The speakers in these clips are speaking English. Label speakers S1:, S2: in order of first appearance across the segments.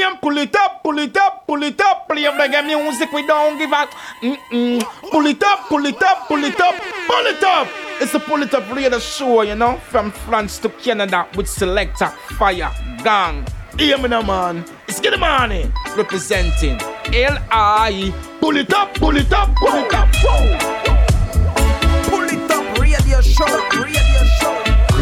S1: Liam, pull it up, pull it up, pull it up. Play reggae music, we don't give. Mm-mm. Pull it up, pull it up, pull it up, pull it up. It's a pull it up radio show, you know, from France to Canada with selector Fire Gang. Hear me now, man. It's Get Money representing L.I. Pull it up, pull it up, pull it up. Whoa.
S2: Pull it up, radio show, radio.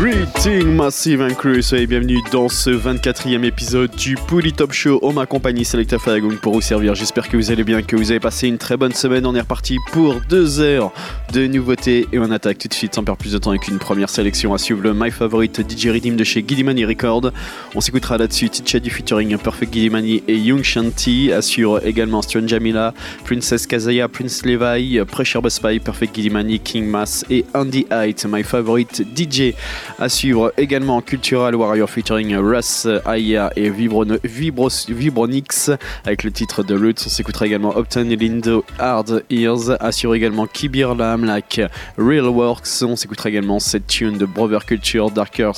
S3: Greeting Massive and Crew, soyez bienvenue dans ce 24e épisode du Pouli Top Show. En ma compagnie, Selecta Faragung pour vous servir. J'espère que vous allez bien, que vous avez passé une très bonne semaine. On est reparti pour deux heures de nouveautés et on attaque tout de suite sans perdre plus de temps avec une première sélection à suivre le My Favorite DJ Redeem de chez Gidimani Record. On s'écoutera là-dessus du featuring Perfect Gidimani et Young Shanti. Assure également Strange Jamila, Princess Kazaya, Prince Levi, Pressure Bus Perfect Gidimani, King Mass et Andy Height, My Favorite DJ. À suivre également Cultural Warrior featuring Russ Aya et Vibro, Vibro, Vibronix avec le titre de Roots. On s'écoutera également Upton Lindo Hard Ears. Assure également Kibir Lamlak Real Works. On s'écoutera également cette tune de Brother Culture Darker,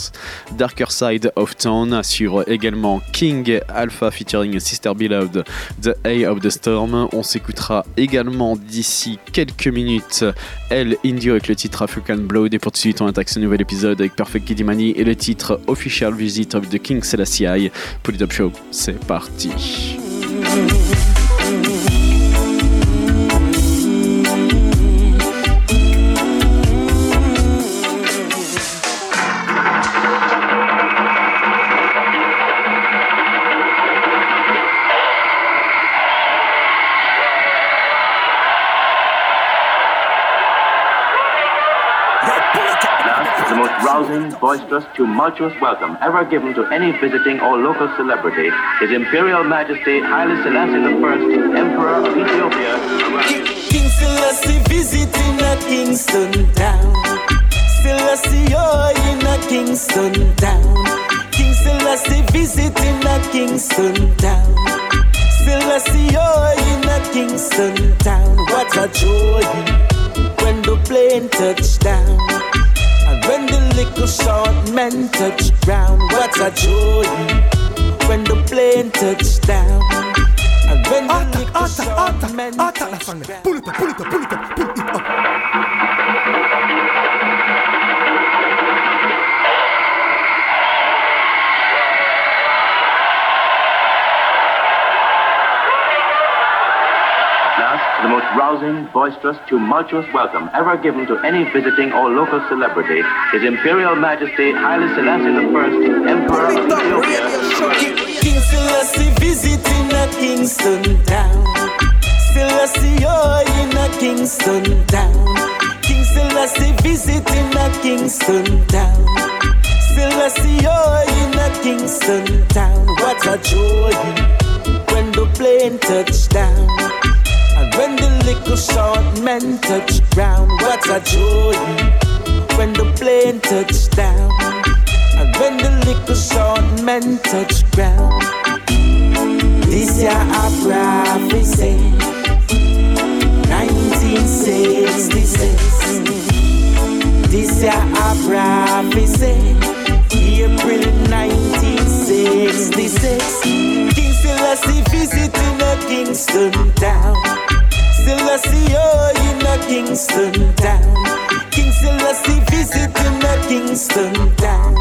S3: Darker Side of Town. Assure également King Alpha featuring Sister Beloved The A of the Storm. On s'écoutera également d'ici quelques minutes El Indio avec le titre African Blood. Et pour tout de suite, on attaque ce nouvel épisode avec Perfect Gidimani et le titre Official Visit of the King Selassie. Polydop Show, c'est parti.
S4: Rousing, boisterous, tumultuous welcome ever given to any visiting or local celebrity, His Imperial Majesty Haile Selassie I, Emperor of Ethiopia.
S5: King Selassie visiting a Kingston town. Selassie oh in a Kingston town. King Selassie visiting a Kingston town. Selassie oh in a Kingston town. What a joy when the plane touched down. And when the little short men touch ground, what a joy when the plane touched down. And when the little short men touch ground.
S2: Pull it up, pull it up, pull it up, pull it up.
S4: Most rousing, boisterous, tumultuous welcome ever given to any visiting or local celebrity, His Imperial Majesty Haile Selassie I, Emperor of
S2: Pull it up,
S4: Ethiopia.
S5: King Selassie visiting a Kingston town. Selassie oh in a Kingston town. King Selassie visiting a Kingston town. Selassie oh in a Kingston town. What a joy when the plane touched down. When the little short men touch ground. What a joy when the plane touched down. And when the little short men touch ground, this year a prophecy, 1966. This year a prophecy, April 1966. King Selassie visiting a Kingston town. Kingston town. King Selassie visiting a Kingston town.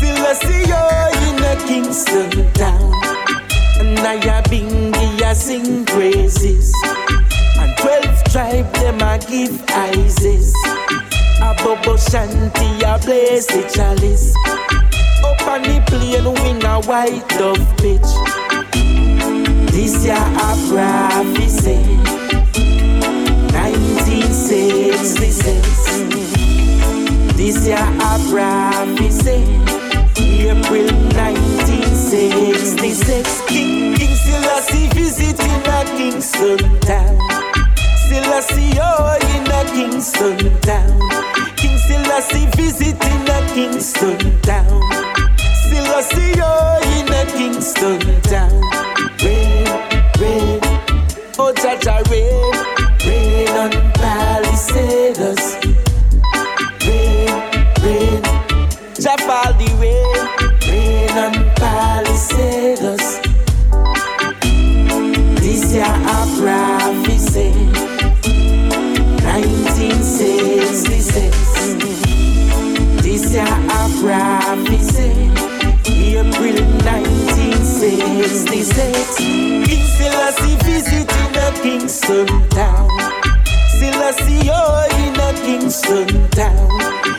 S5: Selassie oh in a Kingston town. And I a bingy a sing praises. And twelve tribe them a give Isis. A bobo shanty a blaze the chalice. Up on the plane win a white dove pitch. This year a prophecy. 1966. This year a prophecy. April 1966. King, King Selassie visiting a Kingston town. Selassie oh in a Kingston town. King Selassie visiting a Kingston town. Selassie oh in a Kingston town. Rain, rain, oh Jaja rain, rain on 1966. King Selassie visiting a Kingston town. Selassie oh in a Kingston town.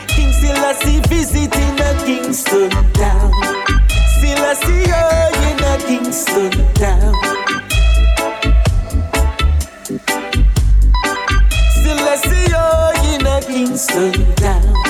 S5: King Selassie visiting a Kingston town. Selassie oh in a Kingston town. Selassie oh in a Kingston town.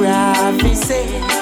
S5: Prophecy. April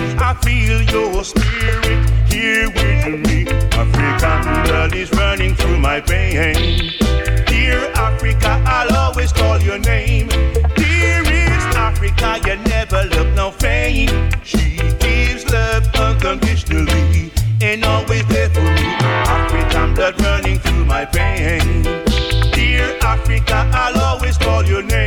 S6: I feel your spirit here with me. African blood is running through my veins. Dear Africa, I'll always call your name. Dearest Africa, you never look no fame. She gives love unconditionally and always there for me. African blood running through my veins. Dear Africa, I'll always call your name.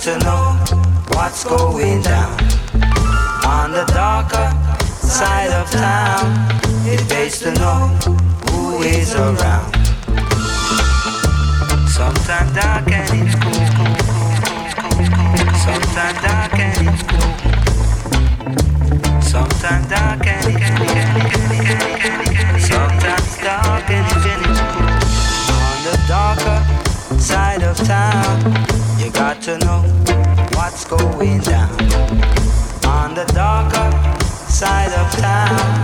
S7: to know what's going down on the darker side of town. It pays to know who is around. Sometimes dark and it's cool. Sometimes dark and it's cool. Sometimes dark and it's cool. Sometimes dark and it's cool. On the darker side of town, you got to know going down on the darker side of town.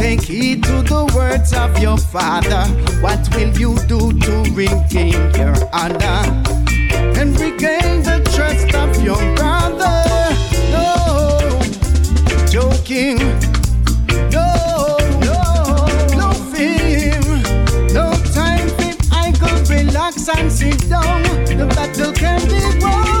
S8: Take heed to the words of your father. What will you do to regain your honor and regain the trust of your brother? No joking. No, no, no fear. No time, fit. I can relax and sit down. The battle can be won.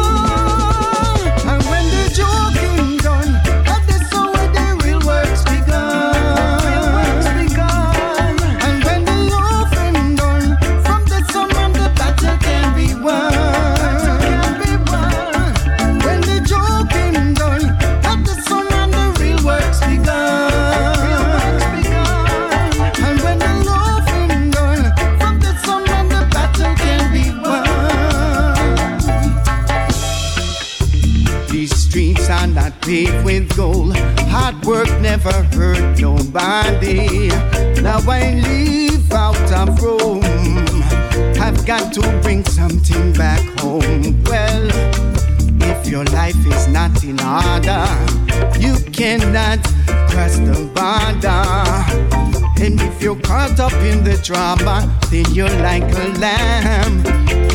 S8: never hurt nobody. Now I live out of Rome. I've got to bring something back home. Well, if your life is not in order, you cannot cross the border. And if you're caught up in the drama, then you're like a lamb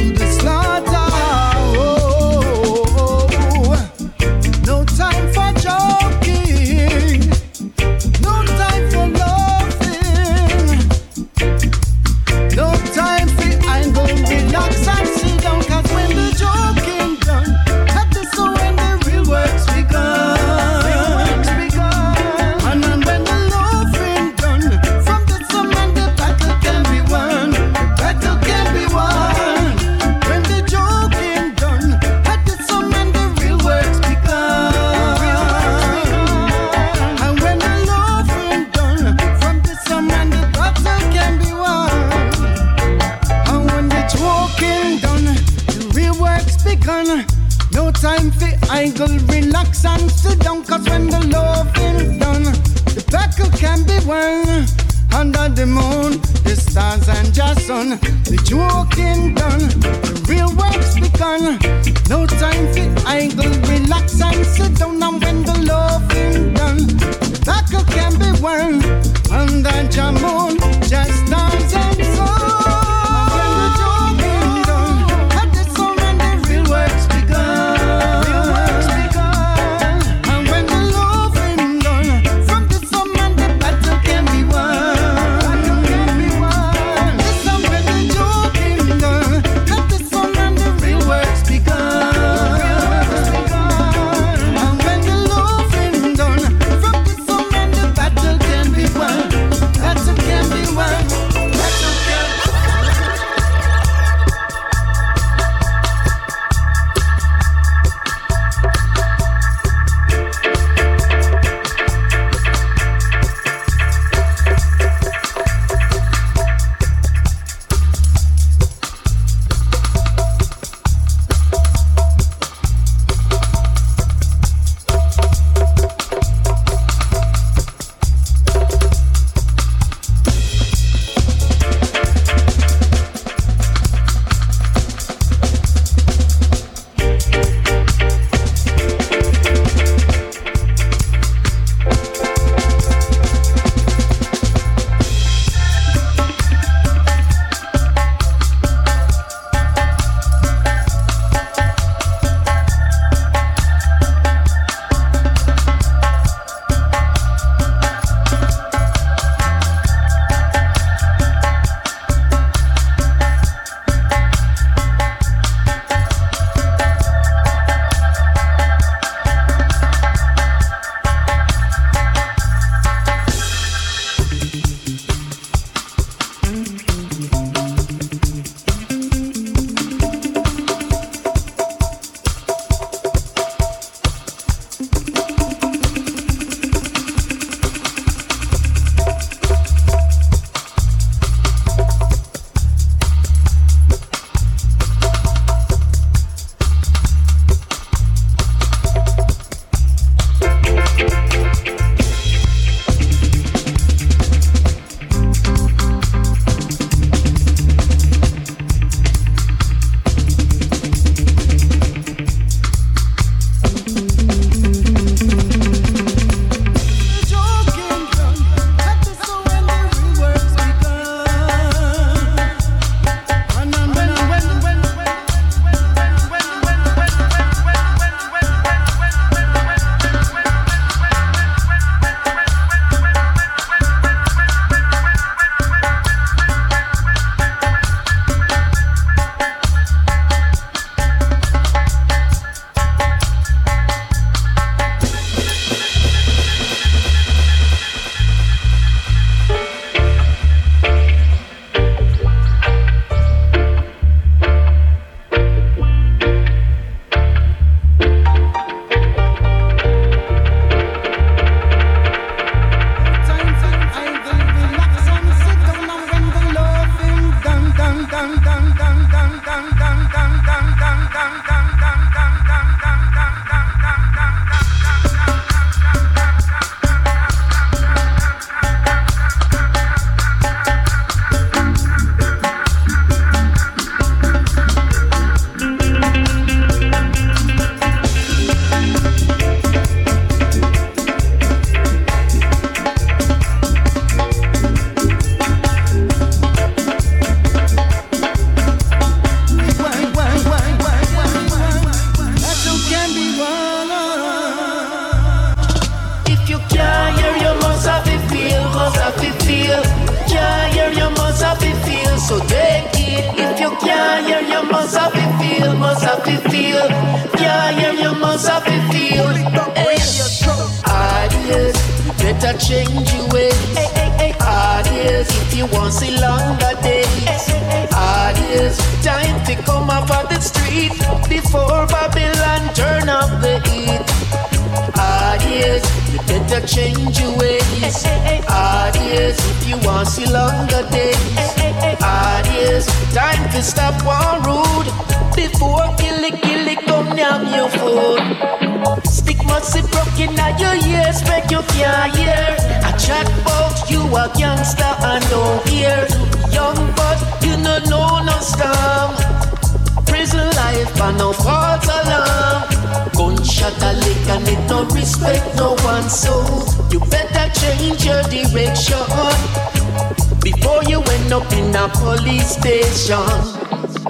S9: up in a police station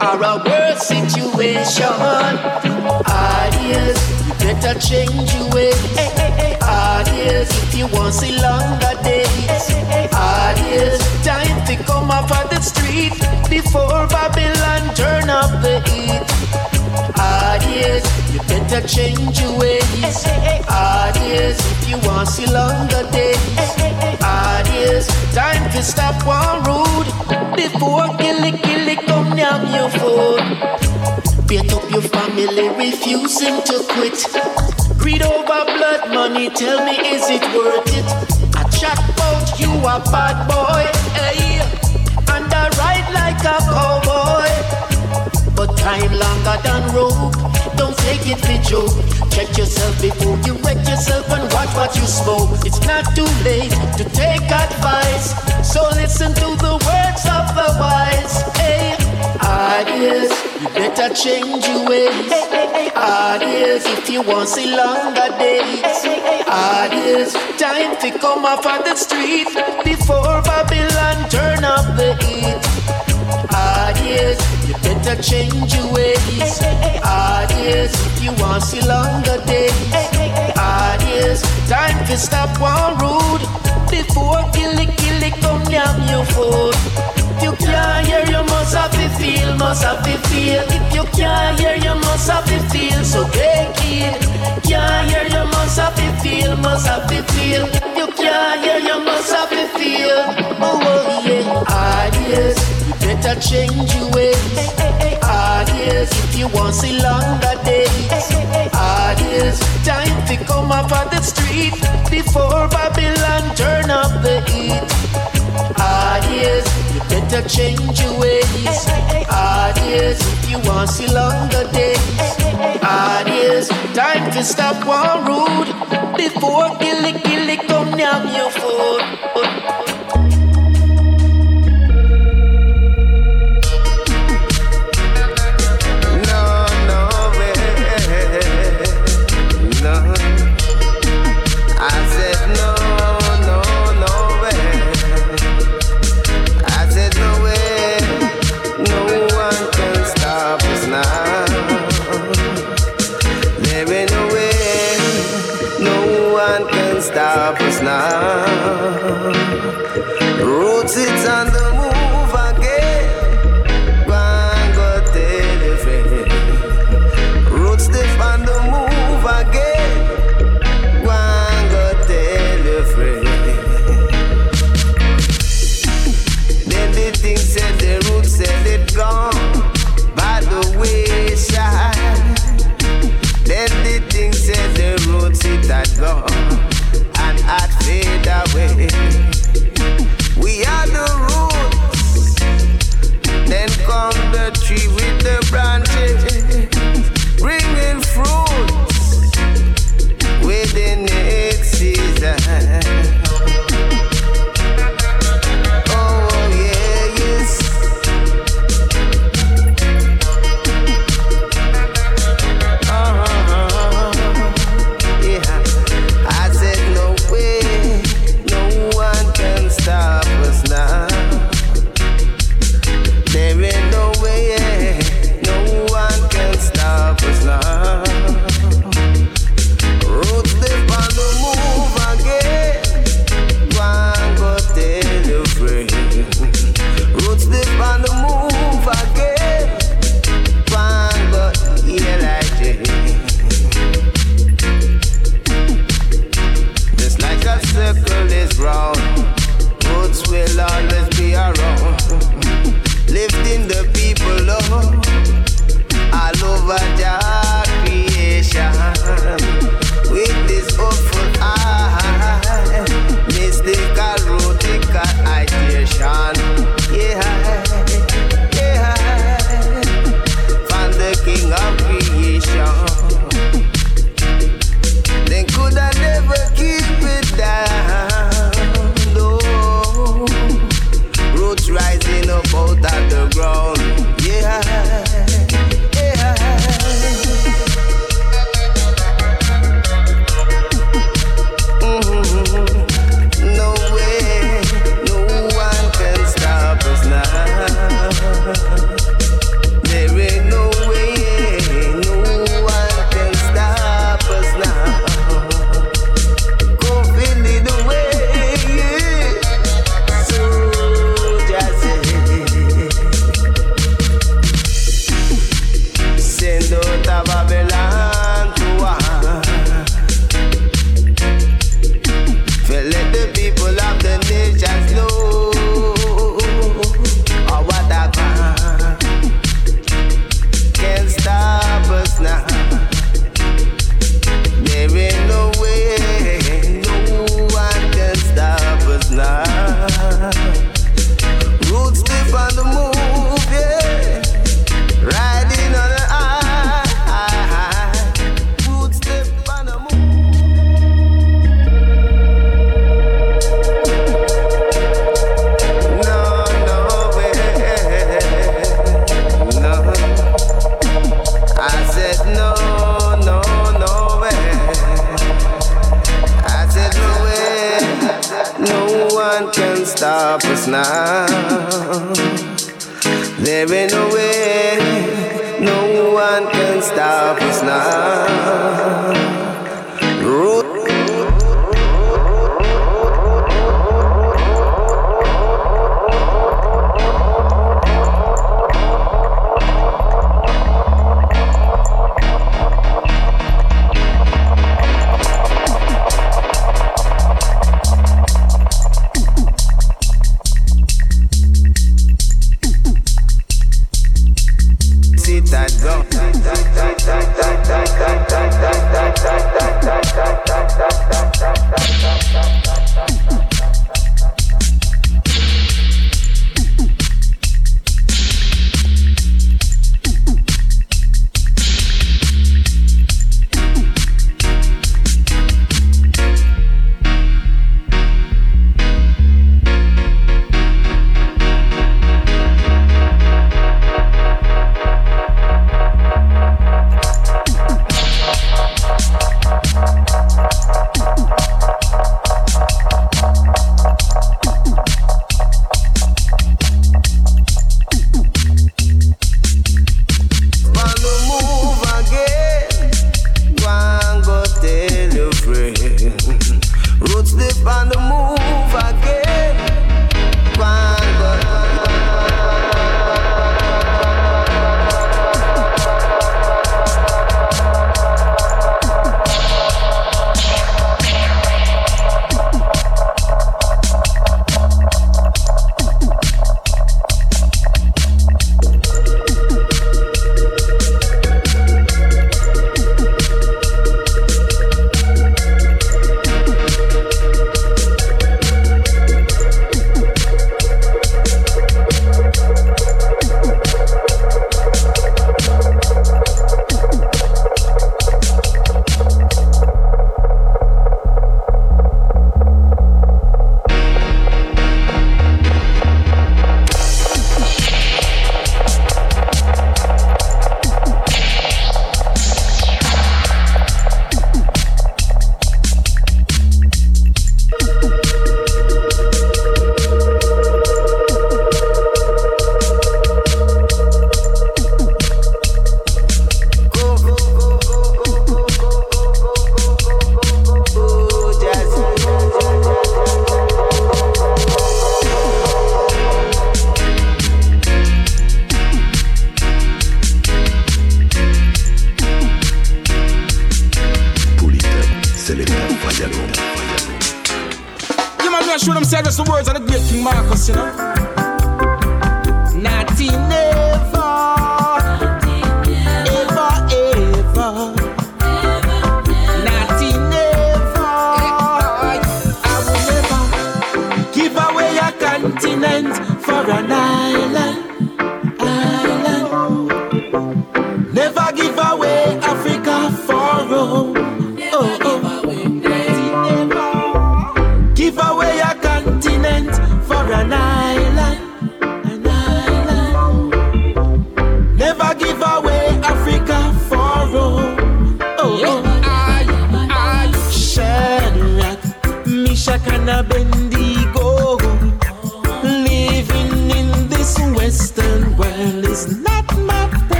S9: or a worse situation. You better change your ways. Ideas, if you want see longer days. Ideas, time to come up on the street before Babylon turn up the heat. Ideas, you better change your ways. Ideas, if you want see longer days. Ideas, time to stop one rude before killy killy come down your food. Beat up your family, refusing to quit. Read over blood money, tell me is it worth it? I chat about you a bad boy, hey, and I ride like a cowboy. But time longer than rope. Don't take it for joke. Check yourself before you wreck yourself and watch what you smoke. It's not too late to take advice. So listen to the words of the wise. Hey, ideas, you better change your ways. Ideas, if you want see longer days. Ideas, time to come off on the street before Babylon turn up the heat. Ideas, you better change your ways. Ideas, if you want see longer days. Ideas, time to stop one rude before killy killy come down your food. If you can't hear, you must have to feel, must have to feel. If you can't hear, you must have to feel. So take it. Can't hear, you must have to feel, must have to feel. If you can't hear, you must have to feel. Oh, oh yeah. Ideas, you better change your ways. Ideas, if you want see longer days. Ideas, time to come up on the street before Babylon turn up the heat. Ideas, you better change your ways. Ideas, if you want see longer days. Ideas, time to stop one rude before killy killy come down your food.
S10: Tree with the branches,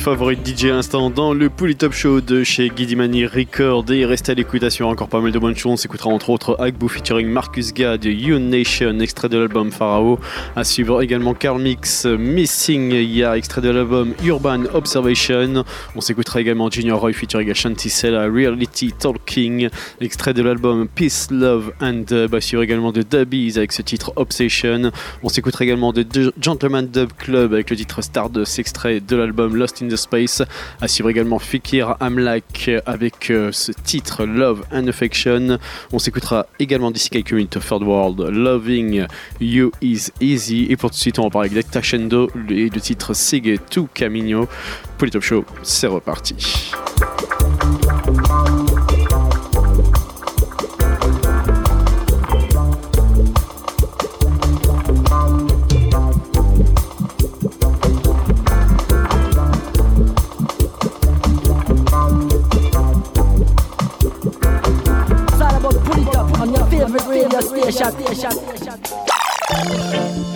S9: My
S3: favorite DJ instant dans le Pouli Top Show de chez Guidimani Record et restez à l'écoutation encore pas mal de bonnes choses. On s'écoutera entre autres Agbo featuring Marcus Gad You Nation extrait de l'album Pharaoh. À suivre également Carl Mix Missing Ya extrait de l'album Urban Observation. On s'écoutera également Junior Roy featuring Ashanti Sella Reality Talking extrait de l'album Peace Love and Dub. À suivre également de Dubbies avec ce titre Obsession. On s'écoutera également de Gentleman Dub Club avec le titre Stardust extrait de l'album Lost in the Space. À suivre également Fikir Amlak avec euh, ce titre Love and Affection. On s'écoutera également d'ici quelques minutes Third World Loving You Is Easy. Et pour tout de suite, on va parler avec Tashendo et le titre Sigue Tu Camino. Pour les Top Show, c'est reparti.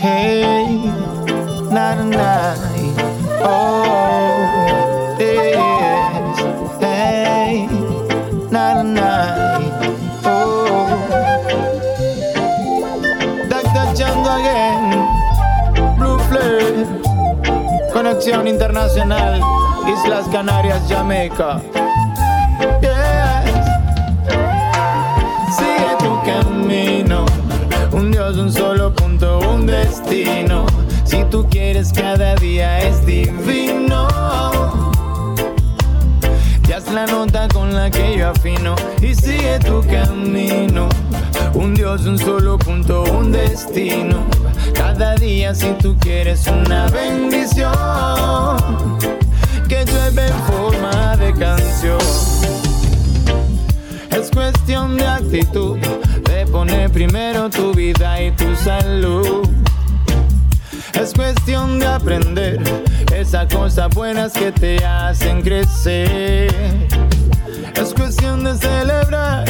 S11: Hey, night and night. Oh, yes. Hey, night and night. Oh, Dr. Django again. Blue Flare. Conexión internacional. Islas Canarias, Jamaica. Un Dios, un solo punto, un destino. Si tú quieres, cada día es divino. Ya es la nota con la que yo afino. Y sigue tu camino. Un Dios, un solo punto, un destino. Cada día, si tú quieres, una bendición. Que llueve en forma de canción. Es cuestión de actitud, de poner primero tu vida y tu salud. Es cuestión de aprender esas cosas buenas que te hacen crecer. Es cuestión de celebrar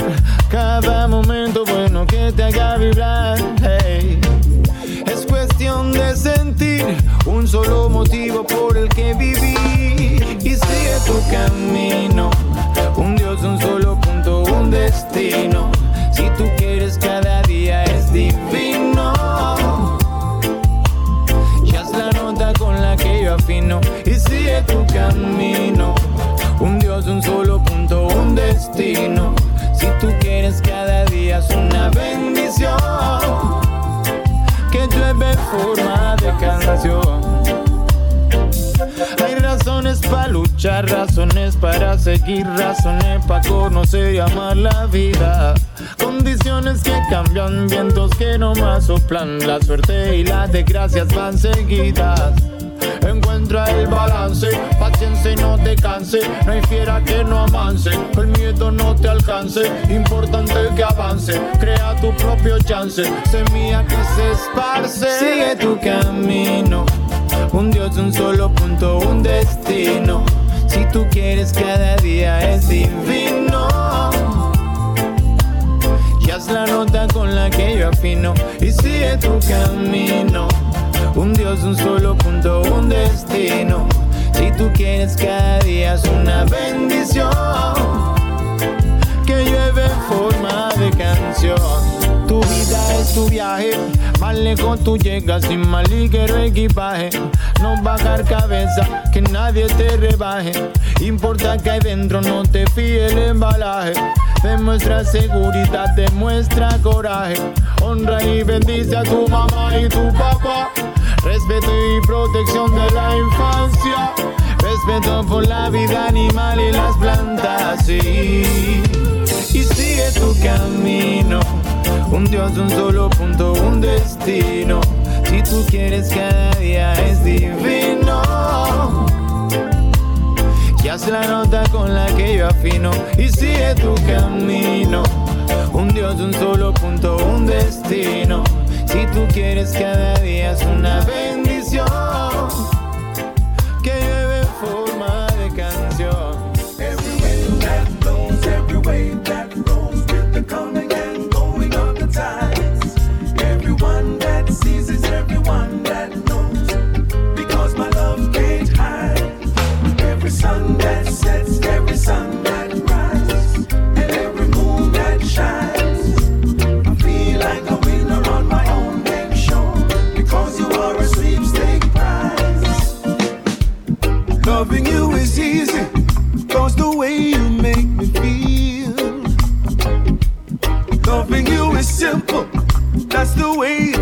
S11: cada momento bueno que te haga vibrar. Es cuestión de sentir un solo motivo por el que vivir y sigue tu camino. Un Dios, un solo punto, un destino divino. Ya es la nota con la que yo afino y sigue tu camino. Un Dios, un solo punto, un destino. Si tú quieres cada día es una bendición. Que llueve forma de canción. Hay razones para luchar, razones para seguir, razones para conocer y amar la vida. Condiciones que cambian, vientos que no más soplan. La suerte y las desgracias van seguidas. Encuentra el balance, paciencia y no te canse. No hay fiera que no avance, el miedo no te alcance. Importante que avance, crea tu propio chance. Semilla que se esparce. Sigue tu camino. Un Dios, un solo punto, un destino. Si tú quieres, cada día es divino. La nota con la que yo afino. Y sigue tu camino. Un Dios, un solo punto, un destino. Si tú quieres cada día es una bendición que llueve en forma de canción. Tu vida es tu viaje, más lejos tú llegas sin mal ligero equipaje. No bajar cabeza, que nadie te rebaje. Importa que hay dentro, no te fíe el embalaje. Demuestra seguridad, demuestra coraje. Honra y bendice a tu mamá y tu papá. Respeto y protección de la infancia. Respeto por la vida animal y las plantas. Sí. Y sigue tu camino. Un Dios, un solo punto, un destino. Si tú quieres cada día es divino. Y haz la nota con la que yo afino. Y sigue tu camino. Un Dios, un solo punto, un destino. Si tú quieres cada día es una bendición
S8: simple, that's the way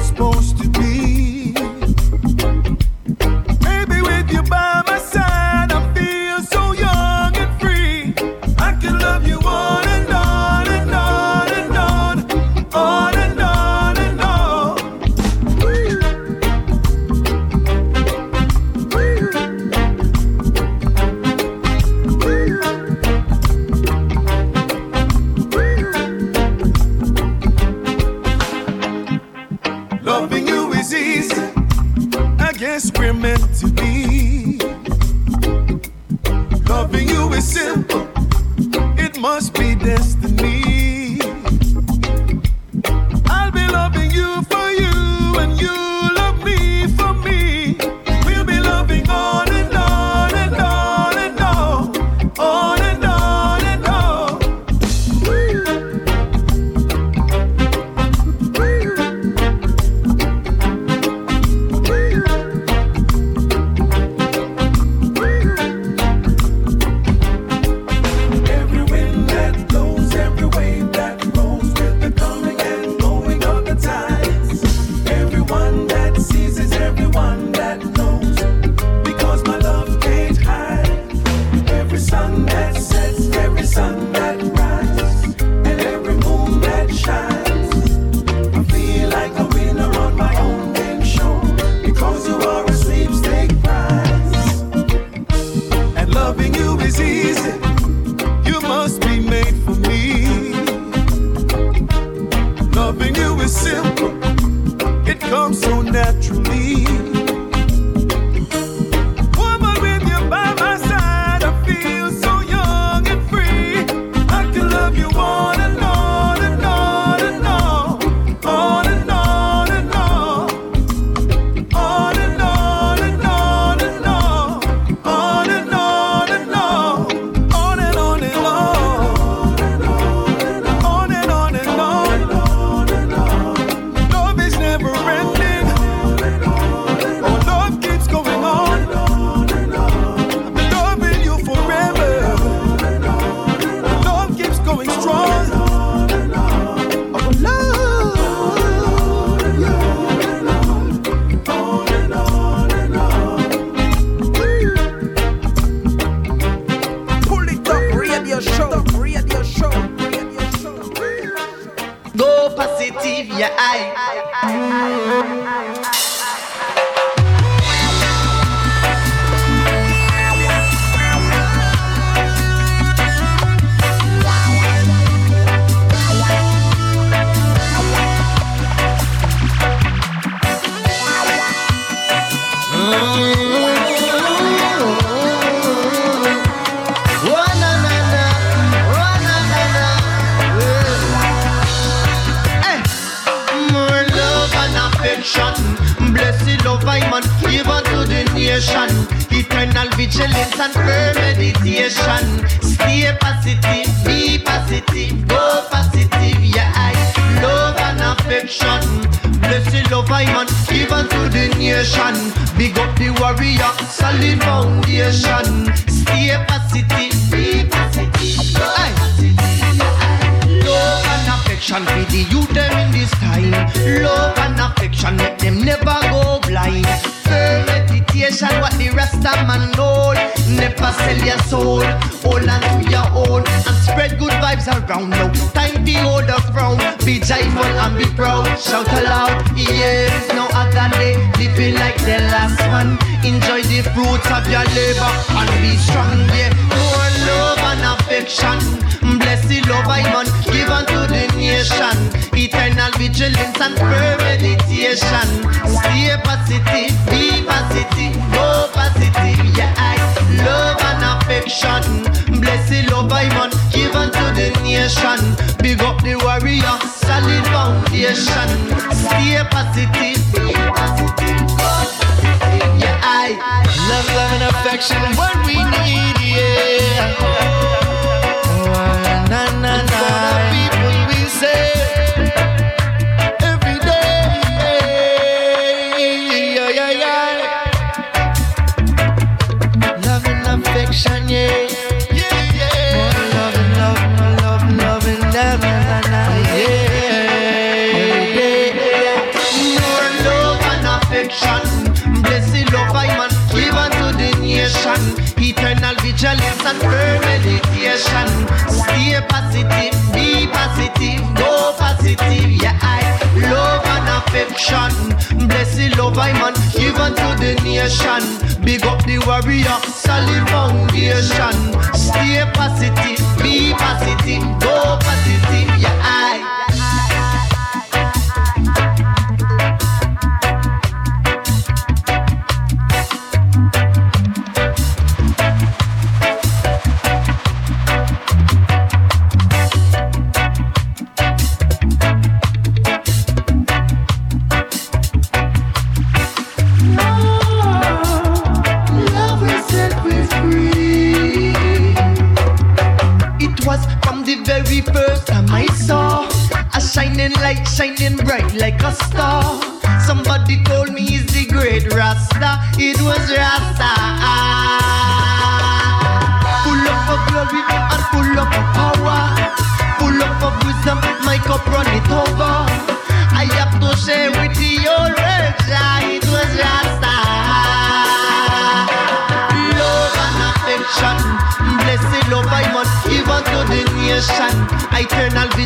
S12: Eternal vigilance and firm meditation. Stay positive, be positive, go positive. Yeah, I love and affection. Bless the love I man, given to the nation. Big up the warrior, solid foundation. Stay positive, be positive, go positive.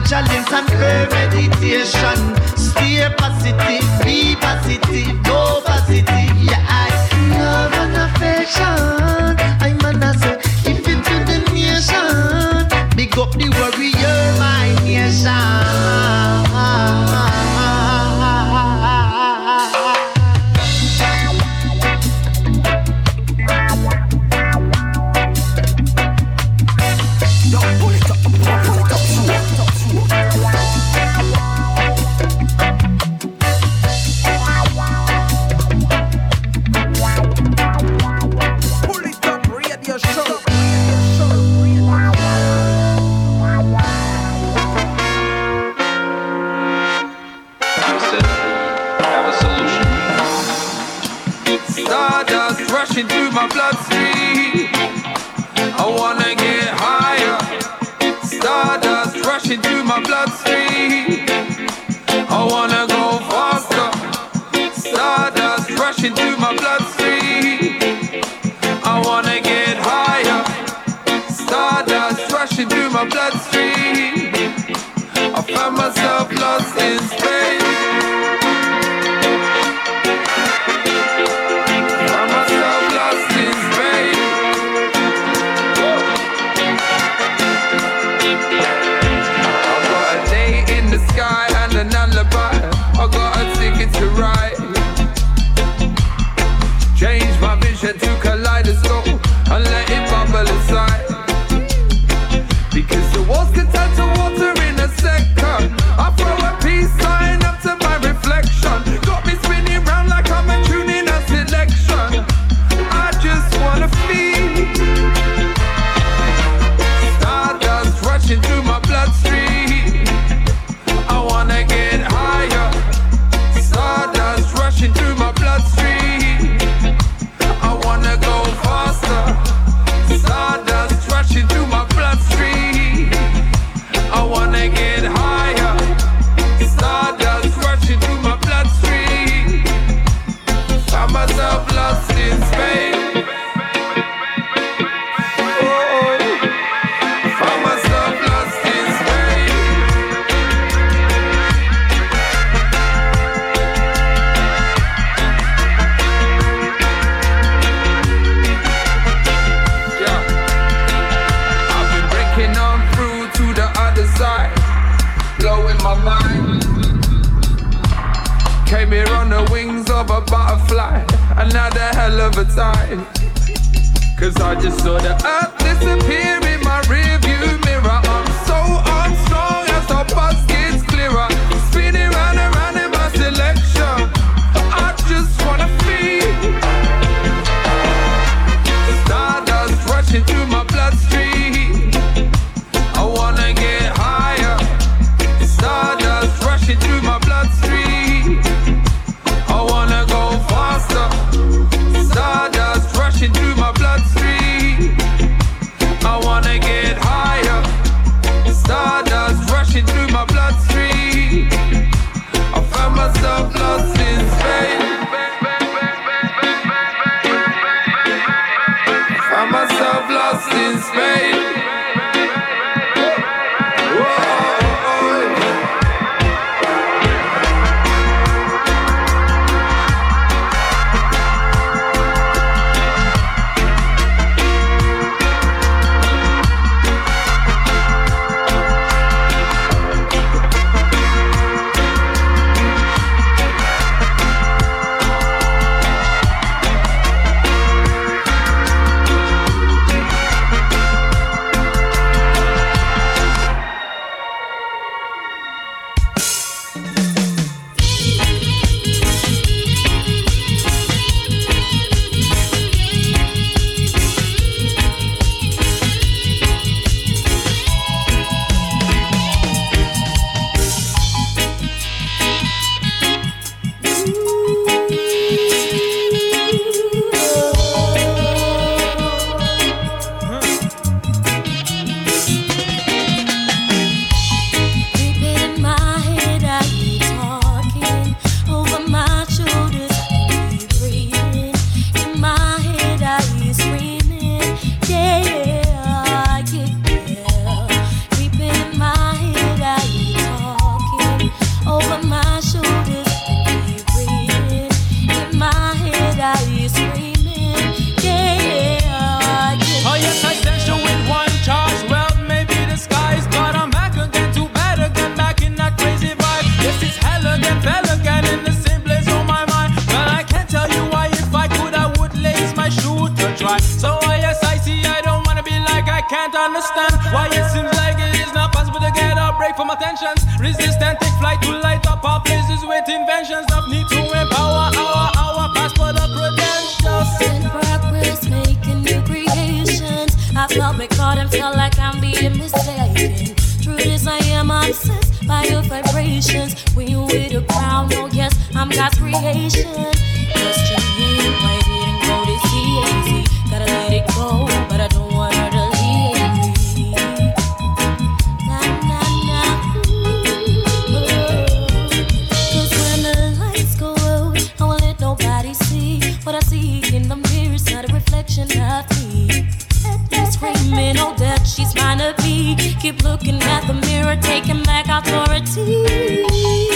S9: challenge and
S12: prayer meditation. Stay positive, be positive, go positive. Yeah, I love and affection. I'm an answer, If it to the nation. Big up the warrior, my nation.
S13: screaming,
S14: oh, that
S13: she's mine to be. Keep looking at the mirror, taking back authority.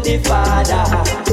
S14: The
S15: Father.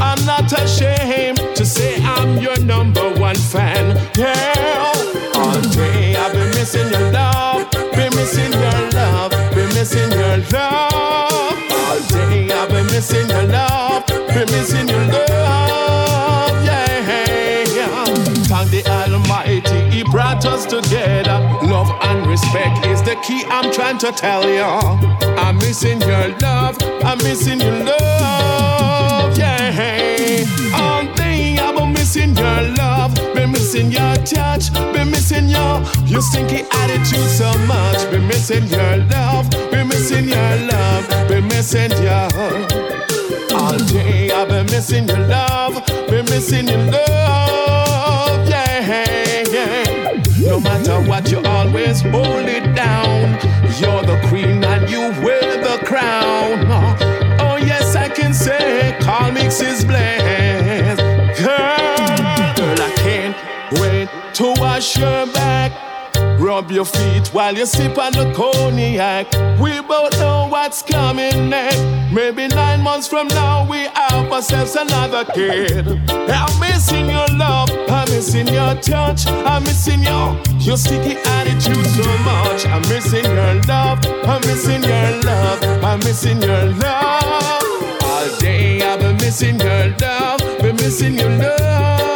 S16: I'm not ashamed to say I'm your number one fan, girl. Respect is the key I'm trying to tell you. I'm missing your love, I'm missing your love, yeah. All day I've been missing your love, been missing your touch, been missing your your stinky attitude so much. Been missing your love, been missing your love, been missing your. All day I've been missing your love, been missing your love, yeah. No matter what, you always hold it down. You're the queen and you wear the crown. Oh yes, I can say, call mix is blessed, girl. Girl, I can't wait to wash your back. Rub your feet while you sip on the cognac. We both know what's coming next. Maybe nine months from now we have ourselves another kid. I'm missing your love, I'm missing your touch, I'm missing your your sticky attitude so much. I'm missing your love, I'm missing your love, I'm missing your love. All day I've been missing your love, been missing your love,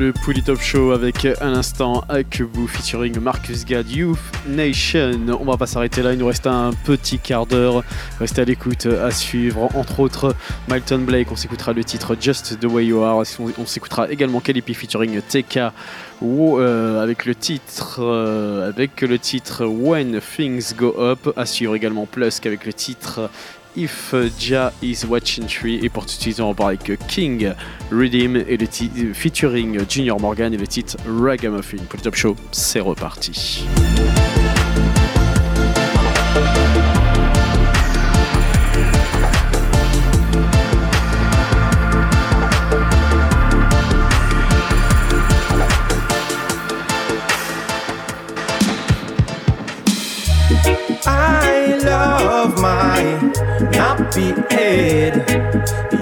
S3: le Pouli Top Show avec un instant Akubu featuring Marcus Gad Youth Nation. On va pas s'arrêter là, il nous reste un petit quart d'heure. Restez à l'écoute, à suivre. Entre autres, Milton Blake, on s'écoutera le titre Just the Way You Are. On, s'écoutera également Kalipi featuring TK Wo- euh, avec le titre euh, avec le titre When Things Go Up. À suivre également Plusk avec le titre If Jah is Watching Tree et pour tout de suite on va avec King Redeem et le featuring Junior Morgan et le titre Ragamuffin. Pour le top show c'est reparti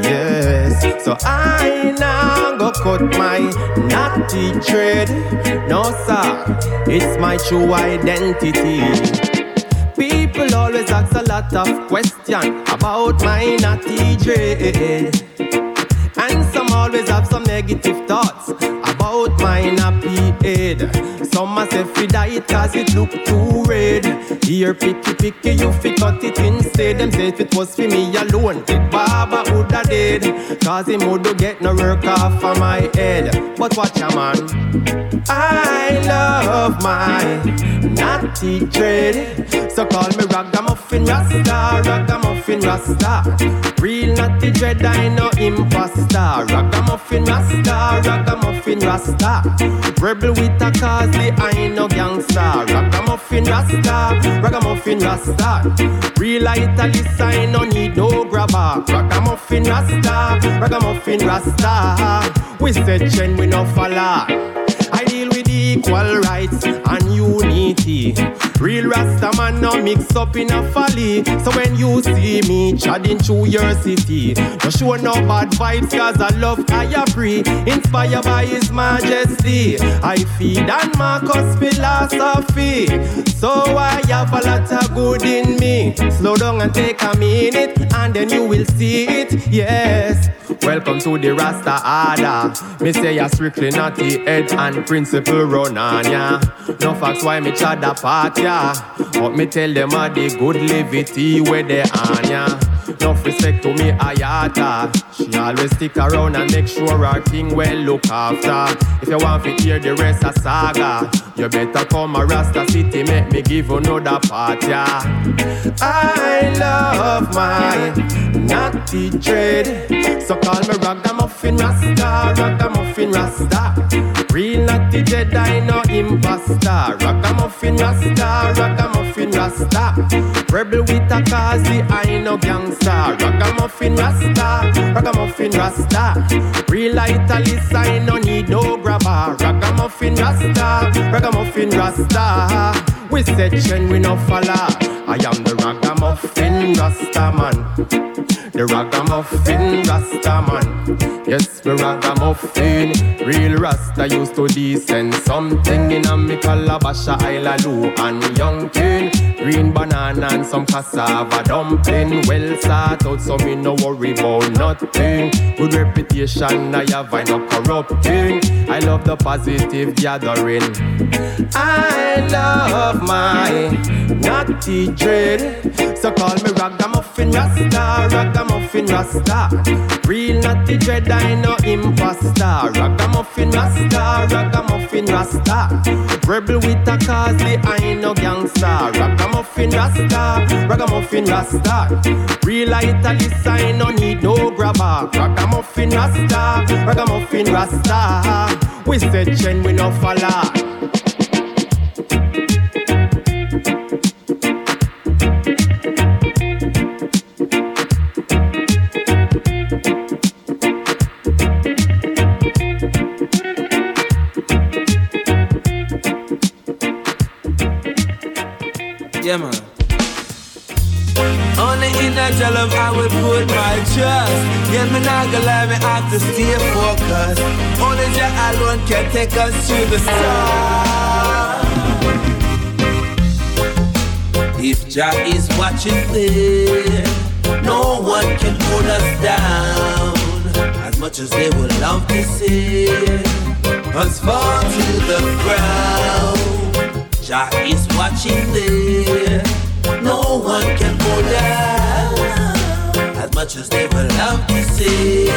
S17: Yes, so I now go cut my natty dread. No, sir, it's my true identity. People always ask a lot of questions about my natty dread. And some always have some negative thoughts about my nappy head. Some a say fi dye it cause it look too red. Here picky picky you fi cut it instead. Them say if it was for me alone, it Baba woulda dead. Cause him woulda get no work off of my head. But watch a man. I love my natty dread. So call me ragamuffin rasta, ragamuffin rasta. Real natty dread, I know imposter. Ragamuffin rasta, ragamuffin rasta. Rebel with a cause, I know gangster. Ragamuffin rasta, ragamuffin rasta. Real italist, I no need no grabber. Ragamuffin rasta, ragamuffin rasta. We said Chen, we no follow. I deal with equal rights and unity. Real Rasta man no mix up in a folly. So when you see me chatting through your city, no show no bad vibes cause I love I free. Inspired by his majesty. I feed on Marcus philosophy. So I have a lot of good in me. Slow down and take a minute and then you will see it. Yes. Welcome to the Rasta Order. Me say you're strictly naughty head and principle run on ya. No facts why me chat apart ya. But me tell them all the good levity where they on ya. Enough respect to me Ayata. She always stick around and make sure her king well look after. If you want to hear the rest of saga, you better come a Rasta City, make me give another part, yeah. I love my natty dread. So call me ragamuffin rasta, ragamuffin rasta. Real natty dread, I know imposter. Ragamuffin rasta, ragamuffin rasta. Rebel with a cause, the I know gangster. Ragamuffin rasta, ragamuffin rasta. Real italist, I no need no grabber. Ragamuffin rasta, ragamuffin rasta. We said Chen, we no follow. I am the ragamuffin rasta man. The ragamuffin rasta man. Yes, we ragamuffin. Real rasta used to descend something in a me calabash, Ilaloo and young king. Green banana and some cassava dumpling. Well sort out, so me no worry about nothing. Good reputation, I have, I no corrupting. I love the positive gathering. I love my naughty dread. So call me ragamuffin rasta, ragamuffin rasta. Real naughty dread, I know imposter. Ragamuffin rasta, ragamuffin rasta. Rebel with a cause, the I know gangster. Ragamuffin rasta, ragamuffin rasta. Real italist, I no need no grabber. Ragamuffin rasta, ragamuffin rasta. We said Chen, we no follow.
S2: Yeah, man. Only in that your love I will put my trust. Yeah, me not gonna lie, me have to stay focused. Only Jah alone can take us through the storm. If Jah is watching there, no one can hold us down. As much as they would love to see us fall to the ground. Jah is watching there. No one can go down. As much as they would love to see.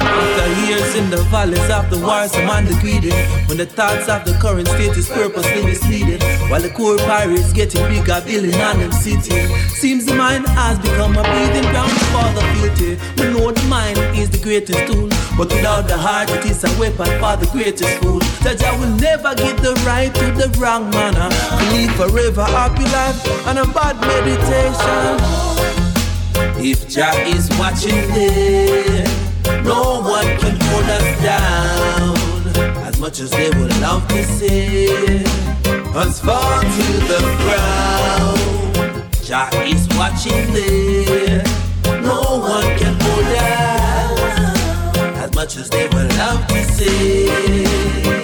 S2: After years in the valleys of the war, some man the greedy. When the thoughts of the current state is purposely misleading. While the core pirates getting bigger, building on them city. Seems the mind has become a breathing ground for the guilty. We know the mind is the greatest tool. But without the heart, it is a weapon for the greatest fool. That I will never give the right to the wrong manner. Believe forever, happy life, and a bad meditation. If Jah is watching there, no one can hold us down. As much as they would love to see us fall to the ground. Jah is watching there, no one can hold down. As much as they would love to see.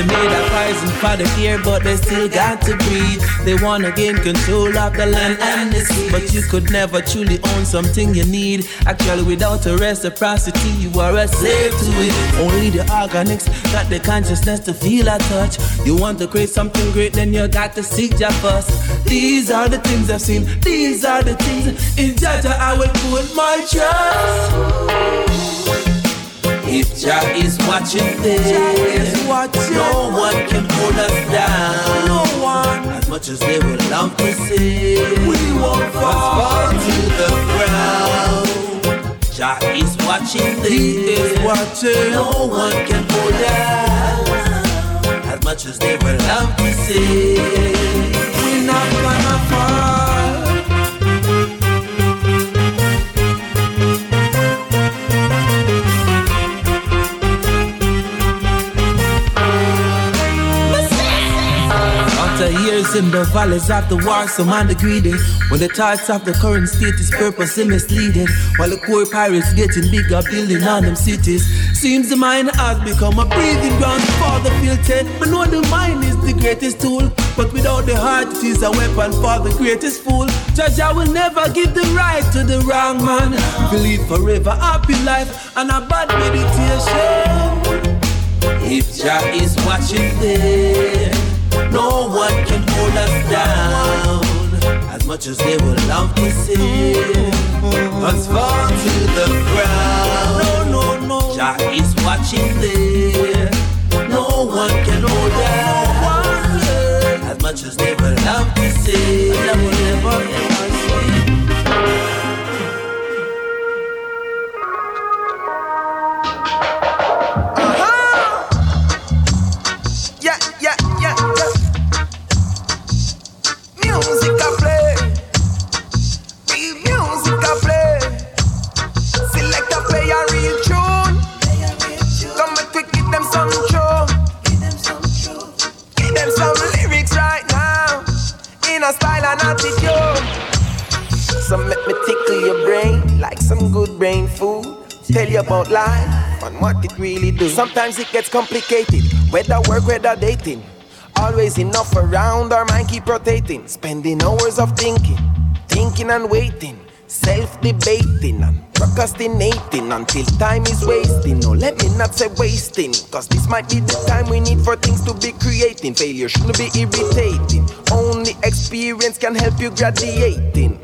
S2: They made a poison for the air, but they still got to breathe. They wanna gain control of the land and the sea. But you could never truly own something you need. Actually, without a reciprocity, you are a slave to it. Only the organics got the consciousness to feel a touch. You want to create something great, then you got to seek Jah first. These are the things I've seen. These are the things in Jaja I will put my trust. If Jah is watching this, no one can hold us down. No one. As much as they would love to see, we won't fall to the ground. Jah is watching this. He is watching. No one can hold us. As much as they would love to see, we're not gonna fall. In the valleys of the war, some man greedy. When the thoughts of the current state is purposely misleading. While the core pirates getting bigger, building on them cities. Seems the mind has become a breathing ground for the filthy. But know the mind is the greatest tool. But without the heart, it is a weapon for the greatest fool. Judge, I will never give the right to the wrong man. Believe forever, happy life, and a bad meditation. If Jah is watching there, no one can hold us down. As much as they would love to see us fall to the ground. No, no, no. Jah is watching there. No one can hold us. As much as they would love to see.
S10: What it really do. Sometimes it gets complicated, whether work, whether dating. Always enough around, our mind keep rotating. Spending hours of thinking, thinking and waiting. Self-debating and procrastinating until time is wasting. No, let me not say wasting, cause this might be the time we need for things to be creating. Failure shouldn't be irritating. Only experience can help you graduating.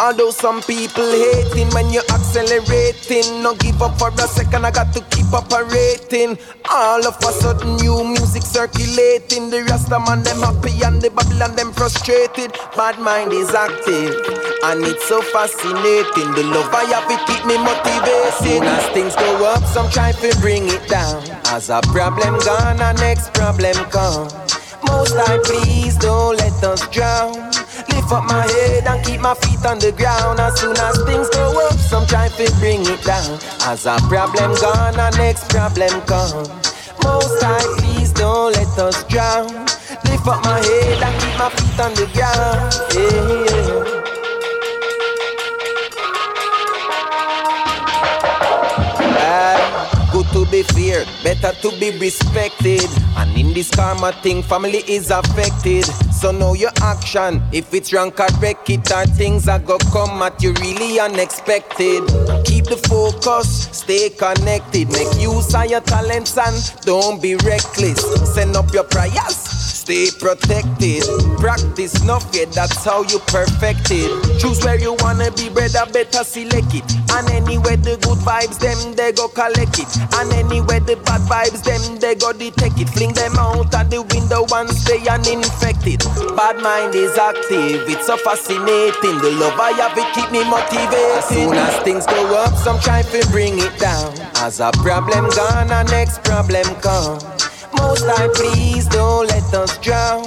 S10: Although some people hating when you're accelerating, no give up for a second. I got to keep operating. All of a sudden, new music circulating. The Rasta man them happy and the Babylon them frustrated. Bad mind is active and it's so fascinating. The love I have it keep me motivated. As things go up, some try to bring it down. As a problem gone, a next problem come. Most I please don't let us drown. Lift up my head and keep my feet on the ground. As soon as things go up, some try to bring it down. As a problem gone, a next problem come. Most I please don't let us drown. Lift up my head and keep my feet on the ground. Yeah. Ah, Good to be feared, better to be respected. And in this karma thing, family is affected. So know your action. If it's wrong, correct it, or things are gonna come at you really unexpected. Keep the focus, stay connected. Make use of your talents and don't be reckless. Send up your prayers. Stay protected. Practice enough, fear, that's how you perfect it. Choose where you wanna be, brother, better select it. And anywhere the good vibes, them they go collect it. And anywhere the bad vibes, them they go detect it. Fling them out at the window and stay uninfected. Bad mind is active, it's so fascinating. The love I have, it keep me motivated. As soon as things go up, some try to bring it down. As a problem gone, a next problem come. Most I please don't let us drown.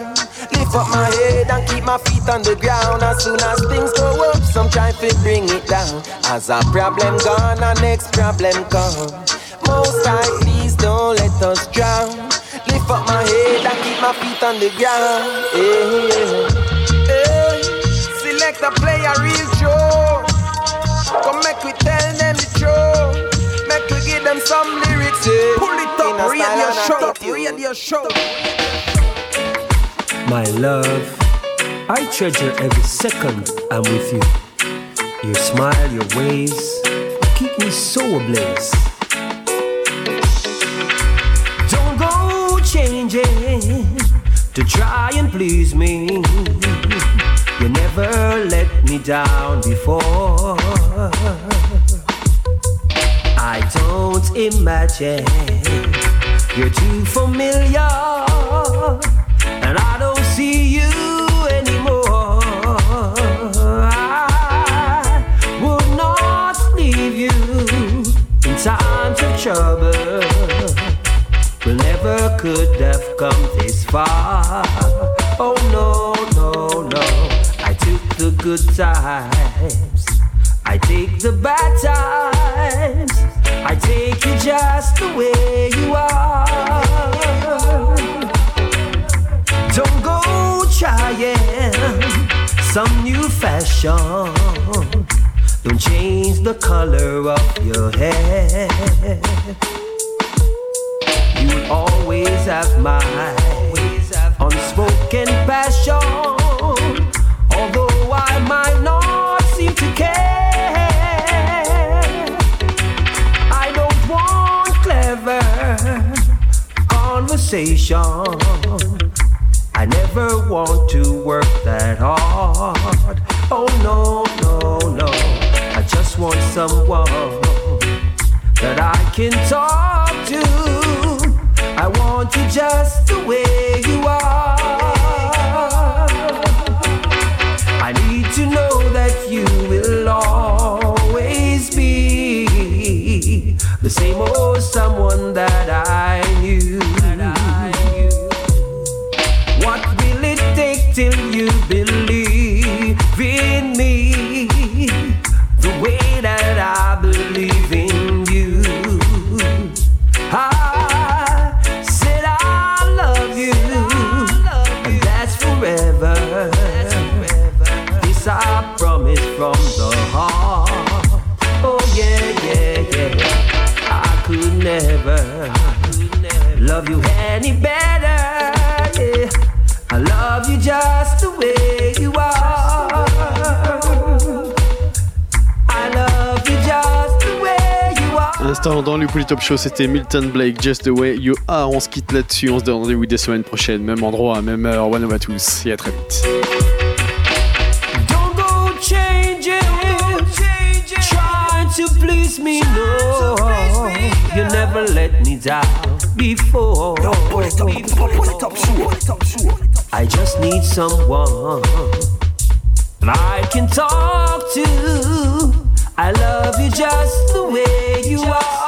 S10: Lift up my head and keep my feet on the ground. As soon as things go up, some try to bring it down. As a problem gone, a next problem come. Most I please don't let us drown. Lift up my head and keep my feet on the ground. Yeah. Hey. Select a play a real radio show.
S18: My love, I treasure every second I'm with you. Your smile, your ways keep me so ablaze. Don't go changing to try and please me. You never let me down before. I don't imagine you're too familiar, and I don't see you anymore. I would not leave you in times of trouble. We never could have come this far. Oh no, no, no. I took the good times. I take the bad times. I take you just the way you are. Don't go trying some new fashion. Don't change the color of your hair. You'll always have my unspoken passion. Conversation. I never want to work that hard. Oh no, no, no. I just want someone that I can talk to. I want you just the way you are. I need to know that you will always be the same old someone that I knew. Never love you any better. Yeah. I love you just the way you are. I love you just the way you are.
S3: Dans le Top Show, c'était Milton Blake, Just the Way You Are. On se quitte là-dessus, on se donne rendez-vous des semaines prochaines, même endroit, même heure. One à tous et à très vite.
S18: Don't go changing, trying to please me, no. Never let me down before. I just need someone I can talk to. I love you just the way you are.